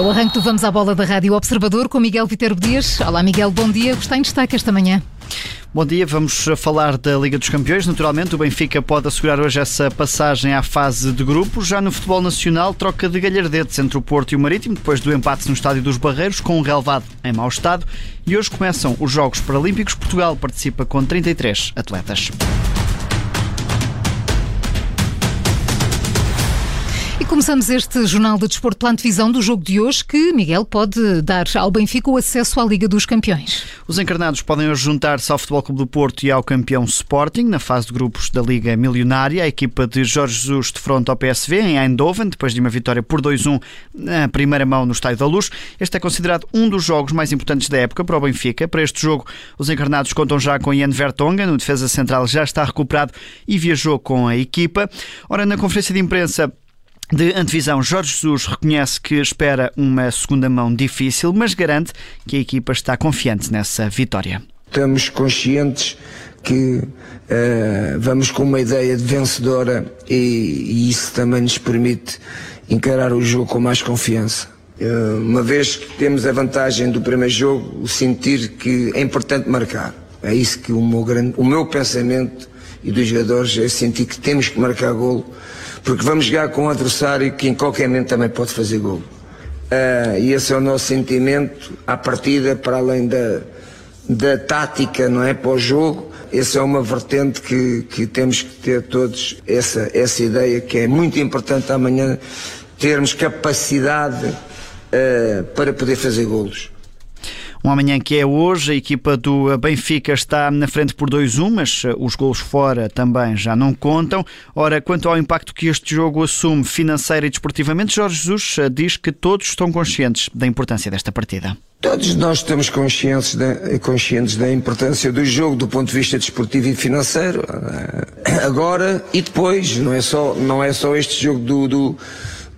É o arranque do Vamos à Bola da Rádio Observador com Miguel Viterbo Dias. Olá Miguel, bom dia. Está em destaque esta manhã. Bom dia, vamos falar da Liga dos Campeões. Naturalmente, o Benfica pode assegurar hoje essa passagem à fase de grupos. Já no futebol nacional, troca de galhardetes entre o Porto e o Marítimo, depois do empate no Estádio dos Barreiros, com um relevado em mau estado. E hoje começam os Jogos Paralímpicos. Portugal participa com 33 atletas. Começamos este Jornal de Desporto pela antevisão do jogo de hoje que, Miguel, pode dar ao Benfica o acesso à Liga dos Campeões. Os encarnados podem hoje juntar-se ao Futebol Clube do Porto e ao campeão Sporting na fase de grupos da Liga Milionária. A equipa de Jorge Jesus defronta ao PSV em Eindhoven, depois de uma vitória por 2-1 na primeira mão no Estádio da Luz. Este é considerado um dos jogos mais importantes da época para o Benfica. Para este jogo, os encarnados contam já com Ian Vertonghen, o defesa central já está recuperado e viajou com a equipa. Ora, na conferência de imprensa, de antevisão, Jorge Jesus reconhece que espera uma segunda mão difícil, mas garante que a equipa está confiante nessa vitória. Estamos conscientes que uh, vamos com uma ideia de vencedora e, e, isso também nos permite encarar o jogo com mais confiança. Uh, uma vez que temos a vantagem do primeiro jogo, sentir que é importante marcar. É isso que o meu, grande, o meu pensamento e dos jogadores é sentir que temos que marcar golo porque vamos jogar com um adversário que em qualquer momento também pode fazer gol. Uh, e esse é o nosso sentimento à partida, para além da, da tática, não é, para o jogo. Essa é uma vertente que, que temos que ter todos essa, essa ideia que é muito importante amanhã termos capacidade uh, para poder fazer golos. Um amanhã que é hoje, a equipa do Benfica está na frente por 2-1, mas eh, os gols fora também já não contam. Ora, quanto ao impacto que este jogo assume financeiro e desportivamente, Jorge Jesus eh, diz que todos estão conscientes da importância desta partida. Todos nós estamos conscientes da, conscientes da importância do jogo do ponto de vista desportivo e financeiro. Eh, agora e depois, não é só, não é só este jogo do, do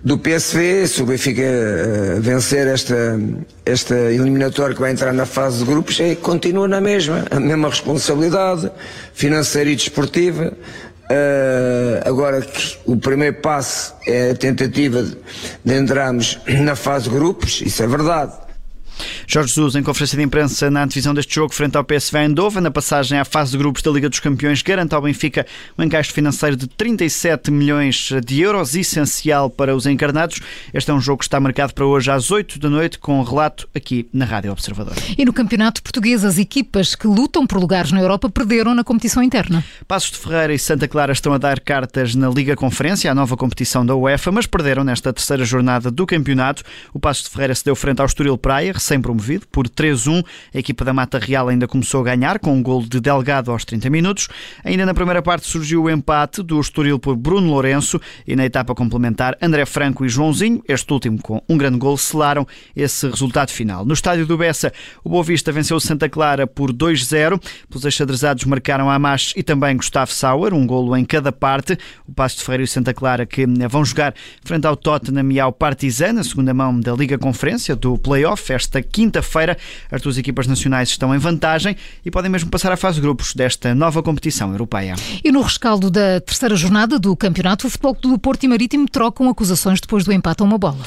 do PSV, se o Benfica uh, vencer esta, esta eliminatória que vai entrar na fase de grupos, é, continua na mesma, a mesma responsabilidade financeira e desportiva. Uh, agora que o primeiro passo é a tentativa de, de entrarmos na fase de grupos, isso é verdade. Jorge Jesus, em conferência de imprensa na antevisão deste jogo frente ao PSV Eindhoven, na passagem à fase de grupos da Liga dos Campeões, garante ao Benfica um encaixe financeiro de 37 milhões de euros, essencial para os encarnados. Este é um jogo que está marcado para hoje às 8 da noite, com um relato aqui na Rádio Observador. E no Campeonato Português, as equipas que lutam por lugares na Europa perderam na competição interna. Passos de Ferreira e Santa Clara estão a dar cartas na Liga Conferência, a nova competição da UEFA, mas perderam nesta terceira jornada do campeonato. O Passos de Ferreira se deu frente ao Estoril Praia, recém-promovido, por 3-1. A equipa da Mata Real ainda começou a ganhar, com um gol de Delgado aos 30 minutos. Ainda na primeira parte surgiu o empate do Estoril por Bruno Lourenço e na etapa complementar André Franco e Joãozinho, este último com um grande gol, selaram esse resultado final. No estádio do Bessa, o Boa Vista venceu Santa Clara por 2-0. Os achadrezados marcaram a Amash e também Gustavo Sauer, um golo em cada parte. O Passo de Ferreira e o Santa Clara que vão jogar frente ao Tottenham e ao Partizan, na segunda mão da Liga Conferência do Playoff, esta quinta-feira. As duas equipas nacionais estão em vantagem e podem mesmo passar à fase de grupos desta nova competição europeia. E no rescaldo da terceira jornada do campeonato, o Futebol do Porto e Marítimo trocam acusações depois do empate a uma bola.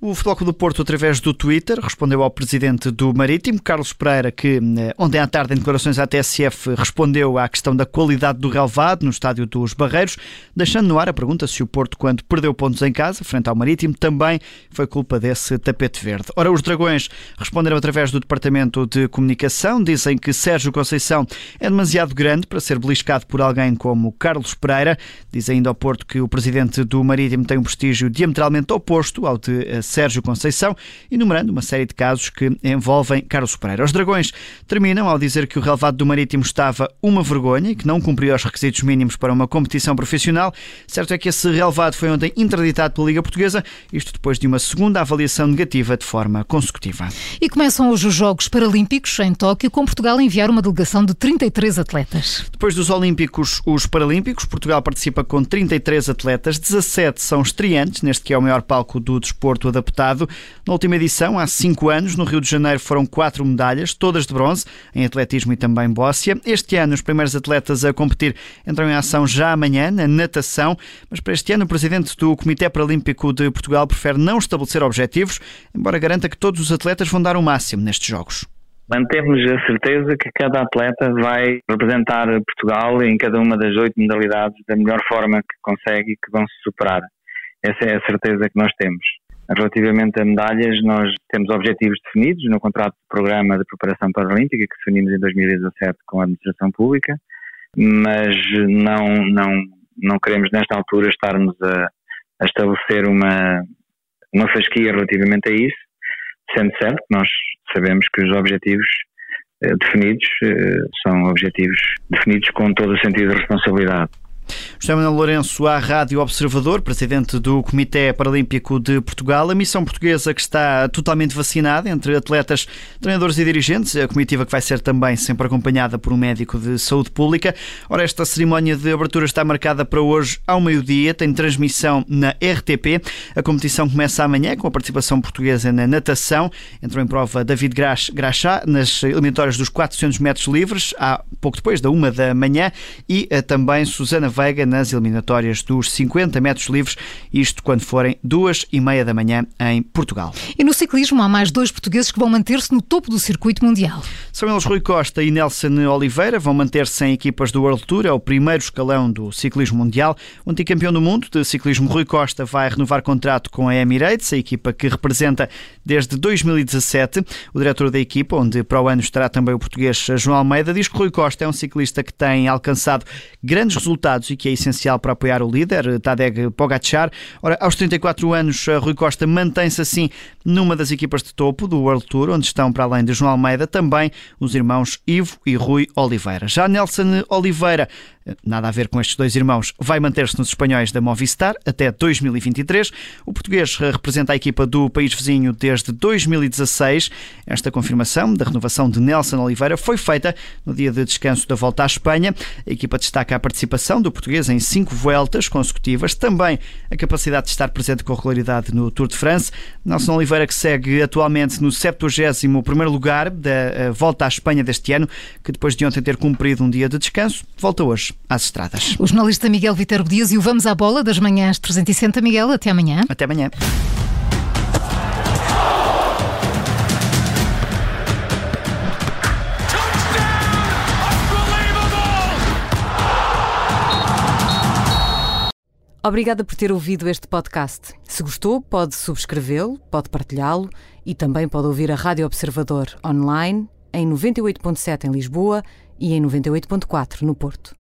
O Futebol do Porto, através do Twitter, respondeu ao presidente do Marítimo, Carlos Pereira, que eh, ontem à tarde, em declarações à TSF, respondeu à questão da qualidade do relevado no estádio dos Barreiros, deixando no ar a pergunta se o Porto, quando perdeu pontos em casa, frente ao Marítimo, também foi culpa desse tapete verde. Ora, os Dragões responderam através do Departamento de Comunicação, dizem que Sérgio Conceição é demasiado grande para ser beliscado por alguém como Carlos Pereira. Diz ainda ao Porto que o presidente do Marítimo tem um prestígio diametralmente oposto ao de eh, Sérgio Conceição, enumerando uma série de casos que envolvem Carlos Pereira. Os Dragões terminam ao dizer que o relevado do Marítimo estava uma vergonha e que não cumpria os requisitos mínimos para uma competição profissional. Certo é que esse relevado foi ontem interditado pela Liga Portuguesa, isto depois de uma segunda avaliação negativa de forma consecutiva. E começam hoje os Jogos Paralímpicos em Tóquio, com Portugal a enviar uma delegação de 33 atletas. Depois dos Olímpicos, os Paralímpicos, Portugal participa com 33 atletas, 17 são estreantes, neste que é o maior palco do desporto adaptado. Na última edição, há cinco anos, no Rio de Janeiro, foram quatro medalhas, todas de bronze, em atletismo e também bóssia. Este ano, os primeiros atletas a competir entram em ação já amanhã, na natação, mas para este ano, o presidente do Comitê Paralímpico de Portugal prefere não estabelecer objetivos, embora garanta que todos os atletas vão dar o máximo nestes Jogos. Mantemos a certeza que cada atleta vai representar Portugal em cada uma das oito modalidades da melhor forma que consegue e que vão se superar. Essa é a certeza que nós temos. Relativamente a medalhas, nós temos objetivos definidos no contrato de programa de preparação paralímpica que definimos em 2017 com a administração pública, mas não, não, não queremos nesta altura estarmos a, a estabelecer uma, uma fasquia relativamente a isso, sendo certo que nós sabemos que os objetivos eh, definidos eh, são objetivos definidos com todo o sentido de responsabilidade. José Manuel Lourenço, à Rádio Observador, presidente do Comitê Paralímpico de Portugal, a missão portuguesa que está totalmente vacinada entre atletas, treinadores e dirigentes, a comitiva que vai ser também sempre acompanhada por um médico de saúde pública. Ora, esta cerimónia de abertura está marcada para hoje ao meio-dia, tem transmissão na RTP. A competição começa amanhã com a participação portuguesa na natação. Entrou em prova David Graxá nas eliminatórias dos 400 metros livres, há pouco depois da uma da manhã, e eh, também Susana Veiga nas eliminatórias dos 50 metros livres, isto quando forem duas e meia da manhã em Portugal. E no ciclismo há mais dois portugueses que vão manter-se no topo do circuito mundial. São eles Rui Costa e Nelson Oliveira, vão manter-se em equipas do World Tour, é o primeiro escalão do ciclismo mundial. O anticampeão do mundo de ciclismo Rui Costa vai renovar contrato com a Emirates, a equipa que representa desde 2017. O diretor da equipa, onde para o ano estará também o português João Almeida, diz que Rui Costa é um ciclista que tem alcançado grandes resultados e que é essencial para apoiar o líder, Tadej Pogacar. Ora, aos 34 anos, Rui Costa mantém-se assim numa das equipas de topo do World Tour, onde estão, para além de João Almeida, também os irmãos Ivo e Rui Oliveira. Já Nelson Oliveira nada a ver com estes dois irmãos, vai manter-se nos espanhóis da Movistar até 2023. O português representa a equipa do país vizinho desde 2016. Esta confirmação da renovação de Nelson Oliveira foi feita no dia de descanso da volta à Espanha. A equipa destaca a participação do português em cinco voltas consecutivas, também a capacidade de estar presente com regularidade no Tour de France. Nelson Oliveira que segue atualmente no 71º lugar da eh, volta à Espanha deste ano, que depois de ontem ter cumprido um dia de descanso, volta hoje às estradas. O jornalista Miguel Viterbo Dias e o Vamos à Bola das manhãs 360. Miguel, até amanhã. Até amanhã. Obrigada por ter ouvido este podcast. Se gostou, pode subscrevê-lo, pode partilhá-lo e também pode ouvir a Rádio Observador online em 98.7 em Lisboa e em 98.4 no Porto.